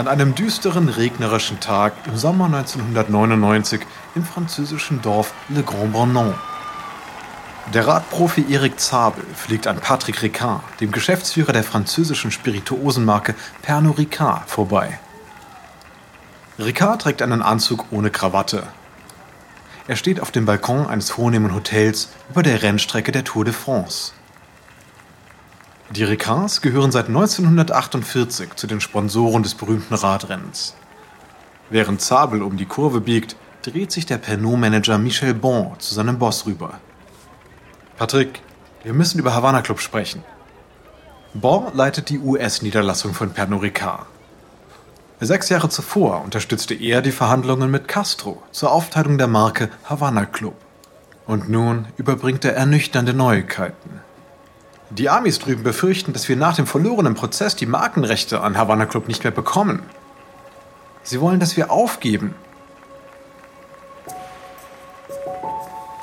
An einem düsteren, regnerischen Tag im Sommer 1999 im französischen Dorf Le Grand Bornand. Der Radprofi Eric Zabel fliegt an Patrick Ricard, dem Geschäftsführer der französischen Spirituosenmarke Pernod Ricard, vorbei. Ricard trägt einen Anzug ohne Krawatte. Er steht auf dem Balkon eines vornehmen Hotels über der Rennstrecke der Tour de France. Die Ricards gehören seit 1948 zu den Sponsoren des berühmten Radrennens. Während Zabel um die Kurve biegt, dreht sich der Pernod-Manager Michel Bon zu seinem Boss rüber. Patrick, wir müssen über Havana Club sprechen. Bon leitet die US-Niederlassung von Pernod Ricard. Sechs Jahre zuvor unterstützte er die Verhandlungen mit Castro zur Aufteilung der Marke Havana Club. Und nun überbringt er ernüchternde Neuigkeiten. Die Amis drüben befürchten, dass wir nach dem verlorenen Prozess die Markenrechte an Havana Club nicht mehr bekommen. Sie wollen, dass wir aufgeben.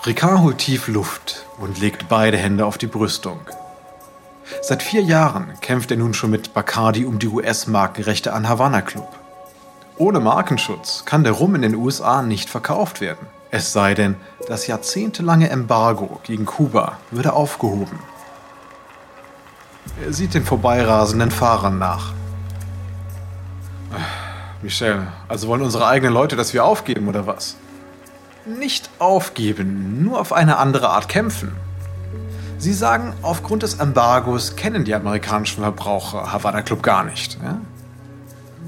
Ricard holt tief Luft und legt beide Hände auf die Brüstung. Seit vier Jahren kämpft er nun schon mit Bacardi um die US-Markenrechte an Havana Club. Ohne Markenschutz kann der Rum in den USA nicht verkauft werden. Es sei denn, das jahrzehntelange Embargo gegen Kuba würde aufgehoben. Er sieht den vorbeirasenden Fahrern nach. Michel, also wollen unsere eigenen Leute, dass wir aufgeben oder was? Nicht aufgeben, nur auf eine andere Art kämpfen. Sie sagen, aufgrund des Embargos kennen die amerikanischen Verbraucher Havana Club gar nicht. Ja?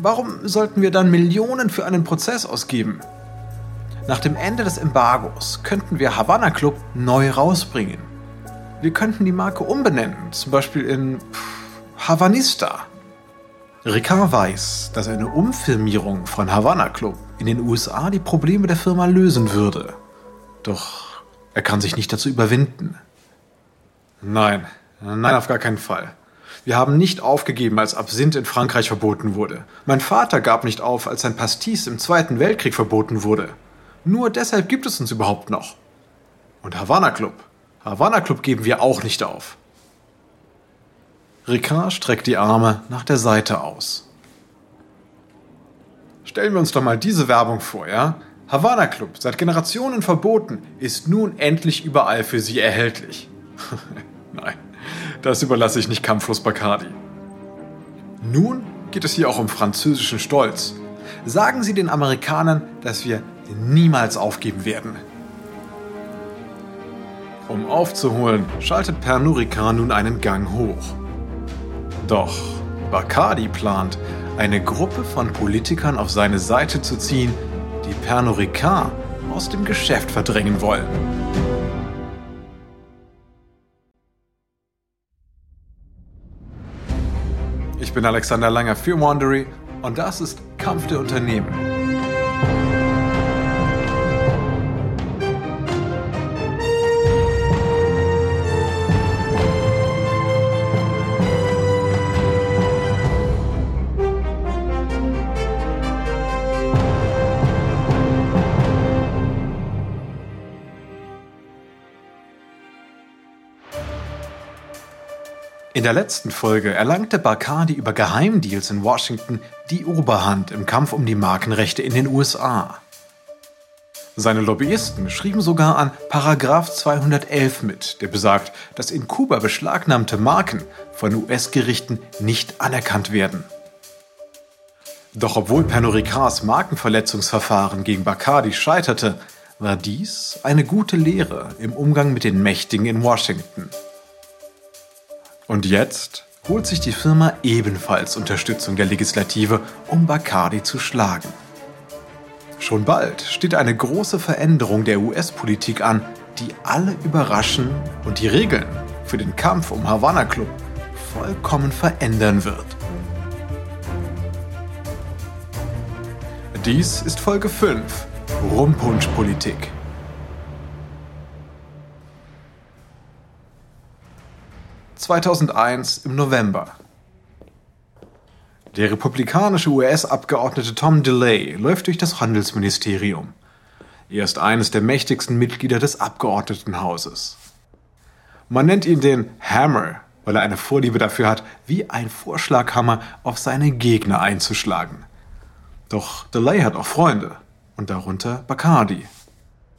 Warum sollten wir dann Millionen für einen Prozess ausgeben? Nach dem Ende des Embargos könnten wir Havana Club neu rausbringen. Wir könnten die Marke umbenennen, zum Beispiel in Havanista. Ricard weiß, dass eine Umfirmierung von Havana Club in den USA die Probleme der Firma lösen würde. Doch er kann sich nicht dazu überwinden. Nein, nein, auf gar keinen Fall. Wir haben nicht aufgegeben, als Absinth in Frankreich verboten wurde. Mein Vater gab nicht auf, als sein Pastis im Zweiten Weltkrieg verboten wurde. Nur deshalb gibt es uns überhaupt noch. Und Havana Club Havana Club geben wir auch nicht auf. Ricard streckt die Arme nach der Seite aus. Stellen wir uns doch mal diese Werbung vor, ja? Havana Club, seit Generationen verboten, ist nun endlich überall für Sie erhältlich. Nein, das überlasse ich nicht kampflos Bacardi. Nun geht es hier auch um französischen Stolz. Sagen Sie den Amerikanern, dass wir niemals aufgeben werden. Um aufzuholen, schaltet Pernurica nun einen Gang hoch. Doch Bacardi plant, eine Gruppe von Politikern auf seine Seite zu ziehen, die Pernod Ricard aus dem Geschäft verdrängen wollen. Ich bin Alexander Langer für Wandery und das ist Kampf der Unternehmen. In der letzten Folge erlangte Bacardi über Geheimdeals in Washington die Oberhand im Kampf um die Markenrechte in den USA. Seine Lobbyisten schrieben sogar an Paragraph 211 mit, der besagt, dass in Kuba beschlagnahmte Marken von US-Gerichten nicht anerkannt werden. Doch obwohl Pernod Markenverletzungsverfahren gegen Bacardi scheiterte, war dies eine gute Lehre im Umgang mit den Mächtigen in Washington. Und jetzt holt sich die Firma ebenfalls Unterstützung der Legislative, um Bacardi zu schlagen. Schon bald steht eine große Veränderung der US-Politik an, die alle überraschen und die Regeln für den Kampf um Havana Club vollkommen verändern wird. Dies ist Folge 5 Rumpunsch-Politik. 2001 im November. Der republikanische US-Abgeordnete Tom DeLay läuft durch das Handelsministerium. Er ist eines der mächtigsten Mitglieder des Abgeordnetenhauses. Man nennt ihn den Hammer, weil er eine Vorliebe dafür hat, wie ein Vorschlaghammer auf seine Gegner einzuschlagen. Doch Delay hat auch Freunde, und darunter Bacardi.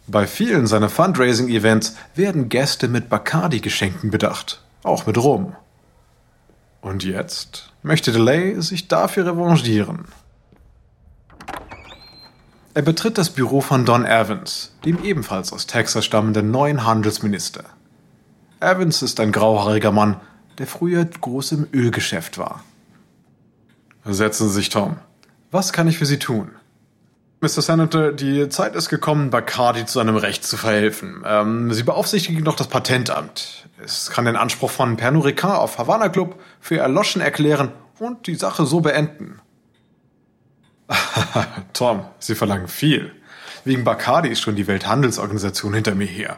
Bei vielen seiner Fundraising-Events werden Gäste mit Bacardi-Geschenken bedacht, auch mit Rum. Und jetzt möchte Delay sich dafür revanchieren. Er betritt das Büro von Don Evans, dem ebenfalls aus Texas stammenden neuen Handelsminister. Evans ist ein grauhaariger Mann, der früher groß im Ölgeschäft war. Setzen Sie sich, Tom. Was kann ich für Sie tun? Mr. Senator, die Zeit ist gekommen, Bacardi zu seinem Recht zu verhelfen. Ähm, Sie beaufsichtigen doch das Patentamt. Es kann den Anspruch von Pernod Ricard auf Havana Club für erloschen erklären und die Sache so beenden. Tom, Sie verlangen viel. Wegen Bacardi ist schon die Welthandelsorganisation hinter mir her.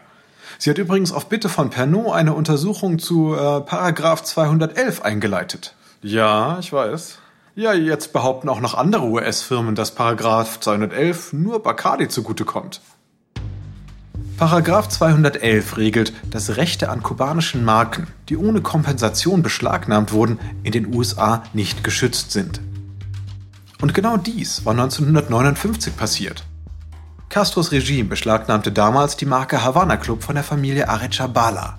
Sie hat übrigens auf Bitte von Pernod eine Untersuchung zu äh, Paragraph 211 eingeleitet. Ja, ich weiß. Ja, jetzt behaupten auch noch andere US-Firmen, dass Paragraph 211 nur Bacardi zugutekommt. Paragraph 211 regelt, dass Rechte an kubanischen Marken, die ohne Kompensation beschlagnahmt wurden, in den USA nicht geschützt sind. Und genau dies war 1959 passiert. Castros Regime beschlagnahmte damals die Marke Havana Club von der Familie Arechabala.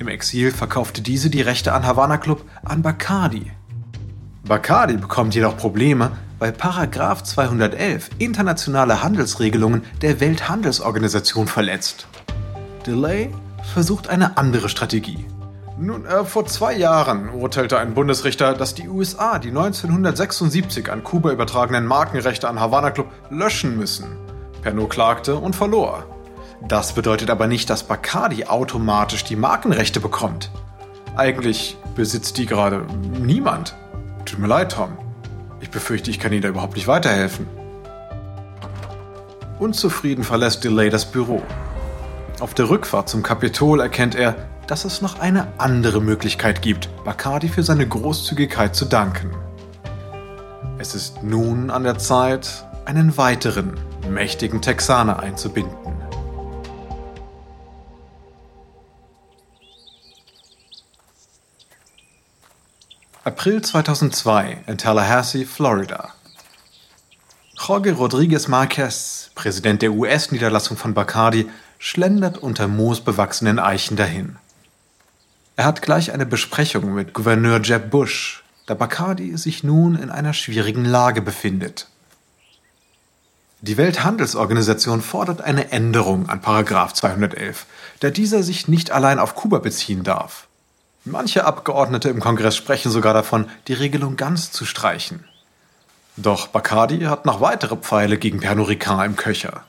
Im Exil verkaufte diese die Rechte an Havana Club an Bacardi. Bacardi bekommt jedoch Probleme, weil Paragraph 211 internationale Handelsregelungen der Welthandelsorganisation verletzt. Delay versucht eine andere Strategie. Nun, äh, vor zwei Jahren urteilte ein Bundesrichter, dass die USA die 1976 an Kuba übertragenen Markenrechte an Havana Club löschen müssen. Pernod klagte und verlor. Das bedeutet aber nicht, dass Bacardi automatisch die Markenrechte bekommt. Eigentlich besitzt die gerade niemand. Tut mir leid, Tom. Ich befürchte, ich kann Ihnen da überhaupt nicht weiterhelfen. Unzufrieden verlässt Delay das Büro. Auf der Rückfahrt zum Kapitol erkennt er, dass es noch eine andere Möglichkeit gibt, Bacardi für seine Großzügigkeit zu danken. Es ist nun an der Zeit, einen weiteren mächtigen Texaner einzubinden. April 2002 in Tallahassee, Florida. Jorge Rodriguez Marquez, Präsident der US-Niederlassung von Bacardi, schlendert unter moosbewachsenen Eichen dahin. Er hat gleich eine Besprechung mit Gouverneur Jeb Bush, da Bacardi sich nun in einer schwierigen Lage befindet. Die Welthandelsorganisation fordert eine Änderung an Paragraph 211, da dieser sich nicht allein auf Kuba beziehen darf. Manche Abgeordnete im Kongress sprechen sogar davon, die Regelung ganz zu streichen. Doch Bacardi hat noch weitere Pfeile gegen Pernod Ricard im Köcher.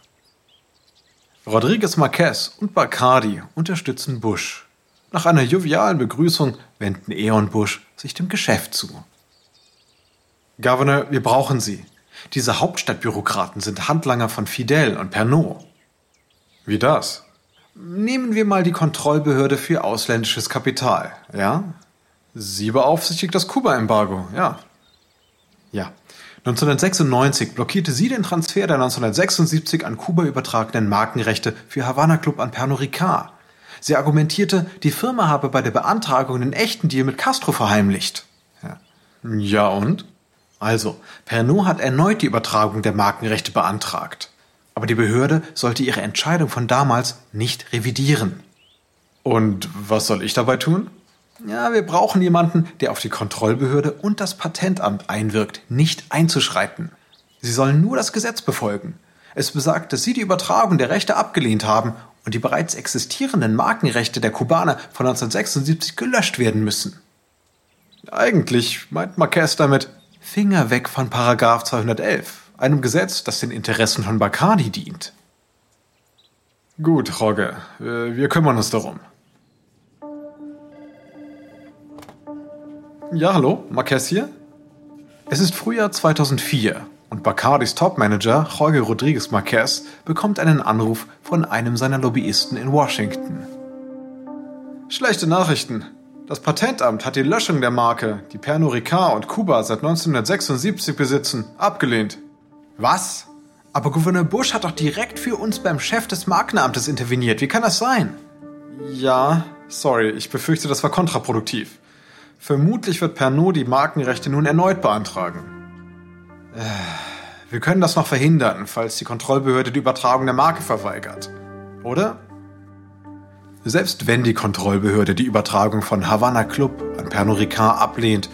Rodriguez Marquez und Bacardi unterstützen Bush. Nach einer jovialen Begrüßung wenden er und Bush sich dem Geschäft zu. Governor, wir brauchen Sie. Diese Hauptstadtbürokraten sind Handlanger von Fidel und Pernod. Wie das? Nehmen wir mal die Kontrollbehörde für ausländisches Kapital, ja? Sie beaufsichtigt das Kuba-Embargo, ja. Ja. 1996 blockierte sie den Transfer der 1976 an Kuba übertragenen Markenrechte für Havana Club an Pernod Ricard. Sie argumentierte, die Firma habe bei der Beantragung den echten Deal mit Castro verheimlicht. Ja, ja und? Also, Pernod hat erneut die Übertragung der Markenrechte beantragt. Aber die Behörde sollte ihre Entscheidung von damals nicht revidieren. Und was soll ich dabei tun? Ja, wir brauchen jemanden, der auf die Kontrollbehörde und das Patentamt einwirkt, nicht einzuschreiten. Sie sollen nur das Gesetz befolgen. Es besagt, dass sie die Übertragung der Rechte abgelehnt haben und die bereits existierenden Markenrechte der Kubaner von 1976 gelöscht werden müssen. Eigentlich meint Marquez damit Finger weg von Paragraph 211, einem Gesetz, das den Interessen von Bacardi dient. Gut, Jorge, äh, wir kümmern uns darum. Ja, hallo, Marquez hier? Es ist Frühjahr 2004 und Bacardis Topmanager Jorge Rodriguez Marquez bekommt einen Anruf von einem seiner Lobbyisten in Washington. Schlechte Nachrichten. Das Patentamt hat die Löschung der Marke, die Pernod Ricard und Kuba seit 1976 besitzen, abgelehnt. Was? Aber Gouverneur Bush hat doch direkt für uns beim Chef des Markenamtes interveniert. Wie kann das sein? Ja, sorry, ich befürchte, das war kontraproduktiv. Vermutlich wird Pernod die Markenrechte nun erneut beantragen. Äh, wir können das noch verhindern, falls die Kontrollbehörde die Übertragung der Marke verweigert. Oder? Selbst wenn die Kontrollbehörde die Übertragung von Havana Club an Pernod Ricard ablehnt,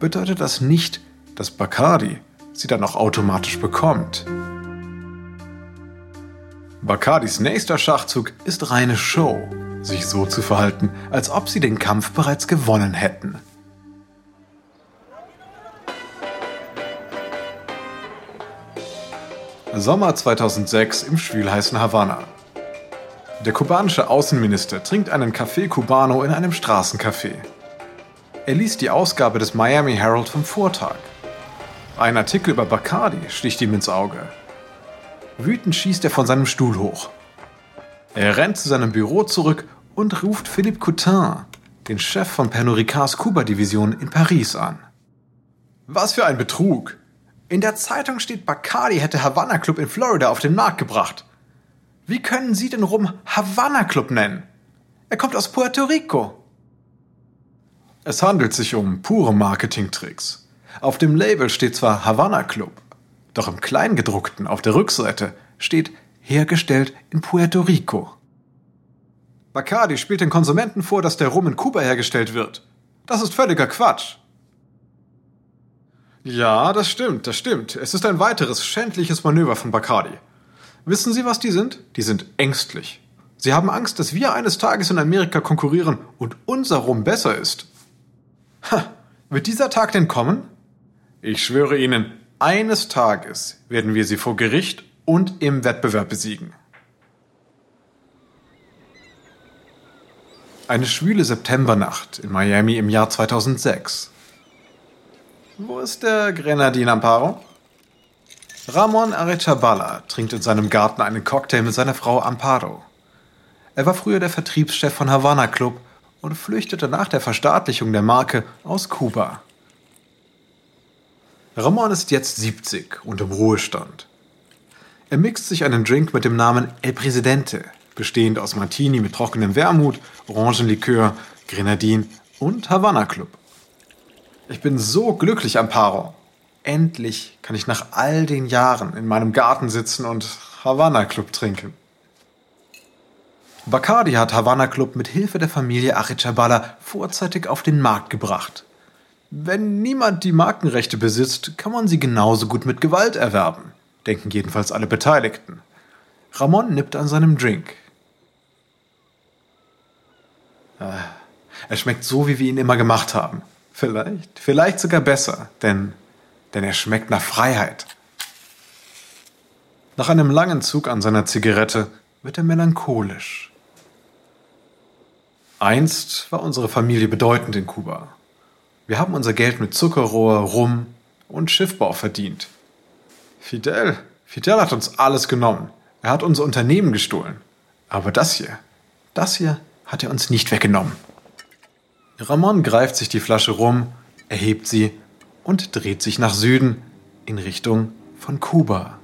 bedeutet das nicht, dass Bacardi sie dann auch automatisch bekommt. Bacardis nächster Schachzug ist reine Show, sich so zu verhalten, als ob sie den Kampf bereits gewonnen hätten. Sommer 2006 im schwülheißen Havanna. Der kubanische Außenminister trinkt einen Café Cubano in einem Straßencafé. Er liest die Ausgabe des Miami Herald vom Vortag. Ein Artikel über Bacardi sticht ihm ins Auge. Wütend schießt er von seinem Stuhl hoch. Er rennt zu seinem Büro zurück und ruft Philippe Coutin, den Chef von Pernod Ricards Kuba-Division in Paris, an. Was für ein Betrug! In der Zeitung steht, Bacardi hätte Havana Club in Florida auf den Markt gebracht. Wie können Sie den Rum Havana Club nennen? Er kommt aus Puerto Rico. Es handelt sich um pure Marketingtricks. Auf dem Label steht zwar Havana Club, doch im Kleingedruckten auf der Rückseite steht hergestellt in Puerto Rico. Bacardi spielt den Konsumenten vor, dass der Rum in Kuba hergestellt wird. Das ist völliger Quatsch. Ja, das stimmt, das stimmt. Es ist ein weiteres schändliches Manöver von Bacardi. Wissen Sie, was die sind? Die sind ängstlich. Sie haben Angst, dass wir eines Tages in Amerika konkurrieren und unser Rum besser ist. Ha, wird dieser Tag denn kommen? Ich schwöre Ihnen, eines Tages werden wir sie vor Gericht und im Wettbewerb besiegen. Eine schwüle Septembernacht in Miami im Jahr 2006. Wo ist der Grenadin Amparo? Ramon Arechabala trinkt in seinem Garten einen Cocktail mit seiner Frau Amparo. Er war früher der Vertriebschef von Havana Club und flüchtete nach der Verstaatlichung der Marke aus Kuba. Ramon ist jetzt 70 und im Ruhestand. Er mixt sich einen Drink mit dem Namen El Presidente, bestehend aus Martini mit trockenem Wermut, Orangenlikör, Grenadin und Havana Club. Ich bin so glücklich, Amparo. Endlich kann ich nach all den Jahren in meinem Garten sitzen und Havana Club trinken. Bacardi hat Havana Club mit Hilfe der Familie Arechabala vorzeitig auf den Markt gebracht. Wenn niemand die Markenrechte besitzt, kann man sie genauso gut mit Gewalt erwerben, denken jedenfalls alle Beteiligten. Ramon nippt an seinem Drink. Ah, er schmeckt so, wie wir ihn immer gemacht haben. Vielleicht, vielleicht sogar besser, denn, denn er schmeckt nach Freiheit. Nach einem langen Zug an seiner Zigarette wird er melancholisch. Einst war unsere Familie bedeutend in Kuba. Wir haben unser Geld mit Zuckerrohr, Rum und Schiffbau verdient. Fidel, Fidel hat uns alles genommen. Er hat unser Unternehmen gestohlen. Aber das hier, das hier hat er uns nicht weggenommen. Ramon greift sich die Flasche rum, erhebt sie und dreht sich nach Süden in Richtung von Kuba.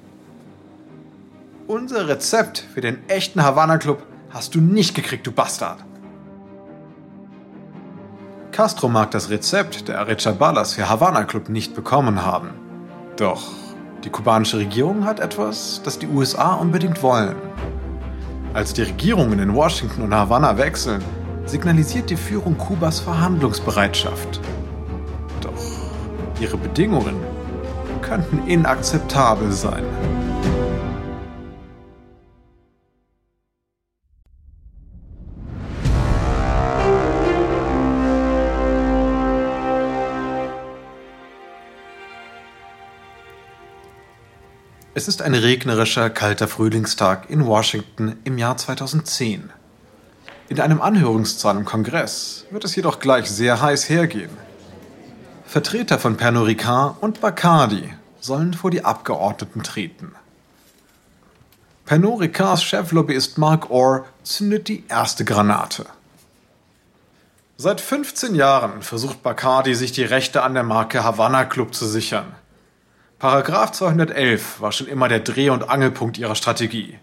Unser Rezept für den echten Havana Club hast du nicht gekriegt, du Bastard. Castro mag das Rezept der Arechabalas für Havana Club nicht bekommen haben. Doch die kubanische Regierung hat etwas, das die USA unbedingt wollen. Als die Regierungen in Washington und Havanna wechseln, signalisiert die Führung Kubas Verhandlungsbereitschaft. Doch ihre Bedingungen könnten inakzeptabel sein. Es ist ein regnerischer, kalter Frühlingstag in Washington im Jahr 2010. In einem Anhörungssaal im Kongress wird es jedoch gleich sehr heiß hergehen. Vertreter von Pernod Ricard und Bacardi sollen vor die Abgeordneten treten. Pernod Ricards Cheflobbyist Mark Orr zündet die erste Granate. Seit 15 Jahren versucht Bacardi, sich die Rechte an der Marke Havana Club zu sichern. Paragraph 211 war schon immer der Dreh- und Angelpunkt ihrer Strategie.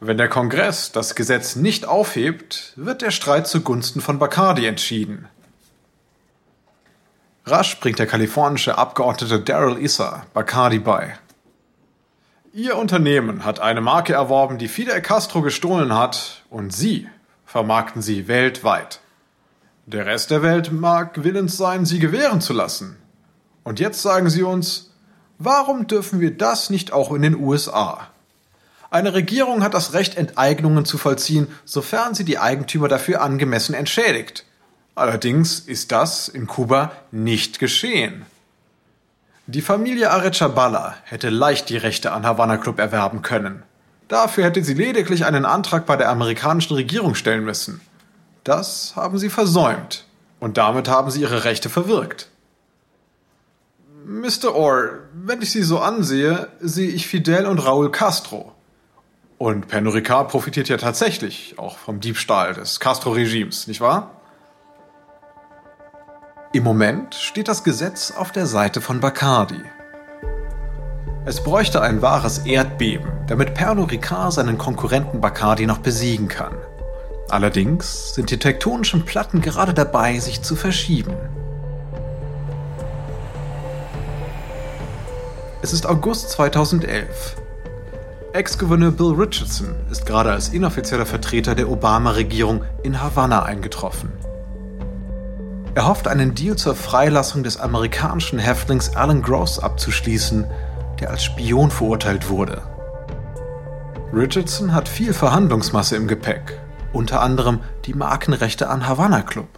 Wenn der Kongress das Gesetz nicht aufhebt, wird der Streit zugunsten von Bacardi entschieden. Rasch bringt der kalifornische Abgeordnete Daryl Issa Bacardi bei. Ihr Unternehmen hat eine Marke erworben, die Fidel Castro gestohlen hat, und Sie vermarkten sie weltweit. Der Rest der Welt mag willens sein, sie gewähren zu lassen. Und jetzt sagen Sie uns, warum dürfen wir das nicht auch in den USA? Eine Regierung hat das Recht, Enteignungen zu vollziehen, sofern sie die Eigentümer dafür angemessen entschädigt. Allerdings ist das in Kuba nicht geschehen. Die Familie Arechabala hätte leicht die Rechte an Havana Club erwerben können. Dafür hätte sie lediglich einen Antrag bei der amerikanischen Regierung stellen müssen. Das haben sie versäumt. Und damit haben sie ihre Rechte verwirkt. Mr. Orr, wenn ich Sie so ansehe, sehe ich Fidel und Raúl Castro. Und Pernod Ricard profitiert ja tatsächlich auch vom Diebstahl des Castro-Regimes, nicht wahr? Im Moment steht das Gesetz auf der Seite von Bacardi. Es bräuchte ein wahres Erdbeben, damit Pernod Ricard seinen Konkurrenten Bacardi noch besiegen kann. Allerdings sind die tektonischen Platten gerade dabei, sich zu verschieben. Es ist August 2011. Ex-Gouverneur Bill Richardson ist gerade als inoffizieller Vertreter der Obama-Regierung in Havanna eingetroffen. Er hofft, einen Deal zur Freilassung des amerikanischen Häftlings Alan Gross abzuschließen, der als Spion verurteilt wurde. Richardson hat viel Verhandlungsmasse im Gepäck, unter anderem die Markenrechte an Havana Club.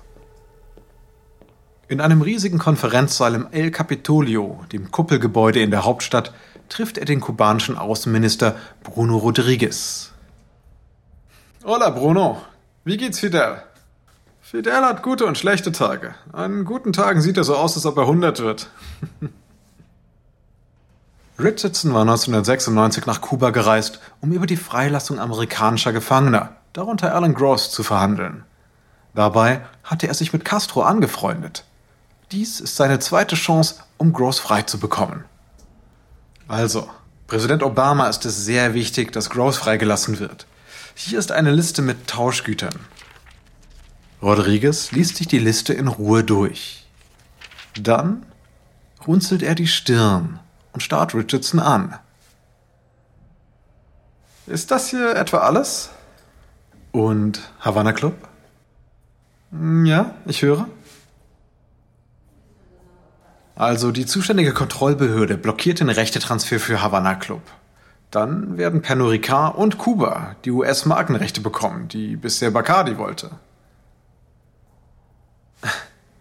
In einem riesigen Konferenzsaal im El Capitolio, dem Kuppelgebäude in der Hauptstadt, trifft er den kubanischen Außenminister Bruno Rodriguez. Hola Bruno, wie geht's Fidel? Fidel hat gute und schlechte Tage. An guten Tagen sieht er so aus, als ob er 100 wird. Richardson war 1996 nach Kuba gereist, um über die Freilassung amerikanischer Gefangener, darunter Alan Gross, zu verhandeln. Dabei hatte er sich mit Castro angefreundet. Dies ist seine zweite Chance, um Gross frei zu bekommen. Also, Präsident Obama ist es sehr wichtig, dass Gross freigelassen wird. Hier ist eine Liste mit Tauschgütern. Rodriguez liest sich die Liste in Ruhe durch. Dann runzelt er die Stirn und starrt Richardson an. Ist das hier etwa alles? Und Havana Club? Ja, ich höre. Also die zuständige Kontrollbehörde blockiert den Rechtetransfer für Havana Club. Dann werden Pernod Ricard und Kuba die US-Markenrechte bekommen, die bisher Bacardi wollte.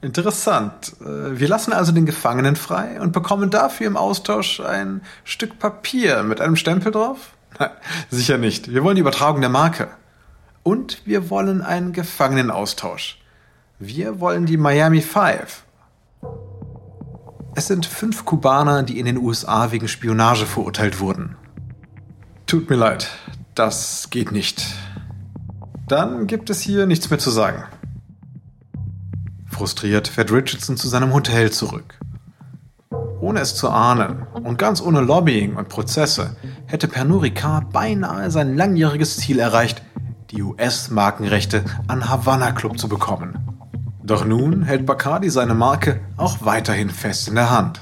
Interessant. Äh, wir lassen also den Gefangenen frei und bekommen dafür im Austausch ein Stück Papier mit einem Stempel drauf? Nein, sicher nicht. Wir wollen die Übertragung der Marke. Und wir wollen einen Gefangenenaustausch. Wir wollen die Miami Five. Es sind fünf Kubaner, die in den USA wegen Spionage verurteilt wurden. Tut mir leid, das geht nicht. Dann gibt es hier nichts mehr zu sagen. Frustriert fährt Richardson zu seinem Hotel zurück. Ohne es zu ahnen und ganz ohne Lobbying und Prozesse hätte Pernod Ricard beinahe sein langjähriges Ziel erreicht, die US-Markenrechte an Havana Club zu bekommen. Doch nun hält Bacardi seine Marke auch weiterhin fest in der Hand.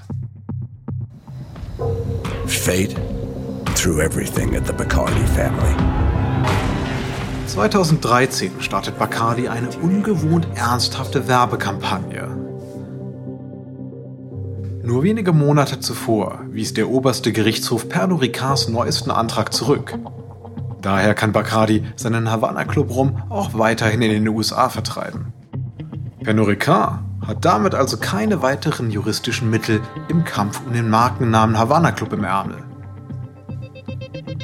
Fate through everything at the Bacardi family. 2013 startet Bacardi eine ungewohnt ernsthafte Werbekampagne. Nur wenige Monate zuvor wies der oberste Gerichtshof Pernod Ricards neuesten Antrag zurück. Daher kann Bacardi seinen Havana Club Rum auch weiterhin in den USA vertreiben. Pernod Ricard hat damit also keine weiteren juristischen Mittel im Kampf um den Markennamen Havana Club im Ärmel.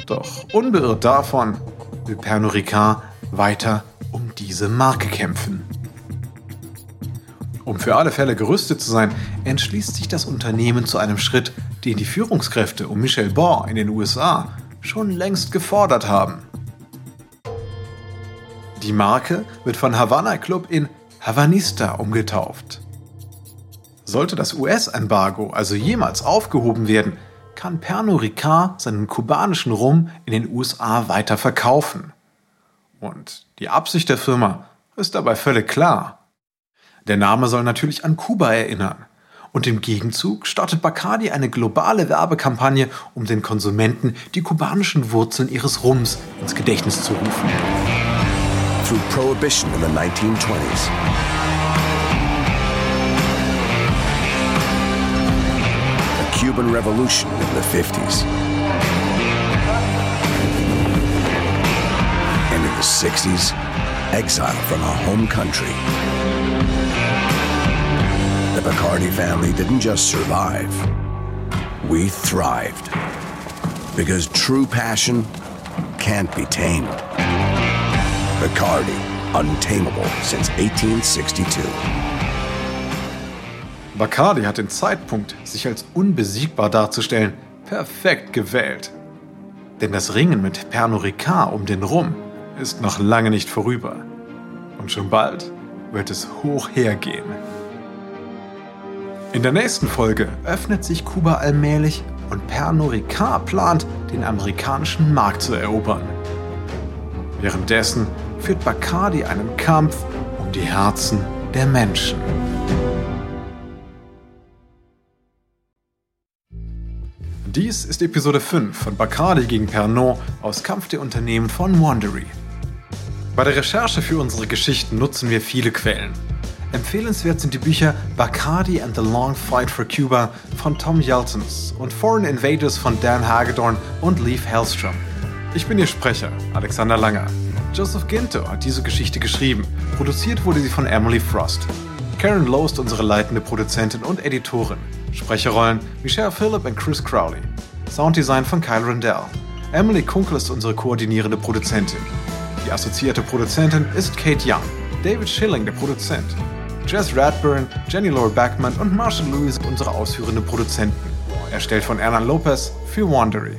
Doch unbeirrt davon will Pernod Ricard weiter um diese Marke kämpfen. Um für alle Fälle gerüstet zu sein, entschließt sich das Unternehmen zu einem Schritt, den die Führungskräfte um Michel Bon in den USA schon längst gefordert haben. Die Marke wird von Havana Club in Havanista umgetauft. Sollte das US-Embargo also jemals aufgehoben werden, kann Pernod Ricard seinen kubanischen Rum in den USA weiter verkaufen. Und die Absicht der Firma ist dabei völlig klar. Der Name soll natürlich an Kuba erinnern. Und im Gegenzug startet Bacardi eine globale Werbekampagne, um den Konsumenten die kubanischen Wurzeln ihres Rums ins Gedächtnis zu rufen. Through prohibition in the 1920s, the Cuban Revolution in the 50s, and in the 60s, exile from our home country. The Bacardi family didn't just survive, we thrived. Because true passion can't be tamed. Bacardi, untamable since 1862. Bacardi hat den Zeitpunkt, sich als unbesiegbar darzustellen, perfekt gewählt. Denn das Ringen mit Pernod Ricard um den Rum ist noch lange nicht vorüber. Und schon bald wird es hoch hergehen. In der nächsten Folge öffnet sich Kuba allmählich und Pernod Ricard plant, den amerikanischen Markt zu erobern. Währenddessen führt Bacardi einen Kampf um die Herzen der Menschen. Dies ist Episode 5 von Bacardi gegen Pernod aus Kampf der Unternehmen von Wandery. Bei der Recherche für unsere Geschichten nutzen wir viele Quellen. Empfehlenswert sind die Bücher Bacardi and the Long Fight for Cuba von Tom Yeltons und Foreign Invaders von Dan Hagedorn und Leif Hellstrom. Ich bin Ihr Sprecher, Alexander Langer. Joseph Ginto hat diese Geschichte geschrieben. Produziert wurde sie von Emily Frost. Karen Lowe ist unsere leitende Produzentin und Editorin. Sprecherrollen Michelle Phillip und Chris Crowley. Sounddesign von Kyle Rendell. Emily Kunkel ist unsere koordinierende Produzentin. Die assoziierte Produzentin ist Kate Young. David Schilling, der Produzent. Jess Radburn, Jenny Laura Backman und Marshall Lewis unsere ausführenden Produzenten. Erstellt von Ernan Lopez für Wandery.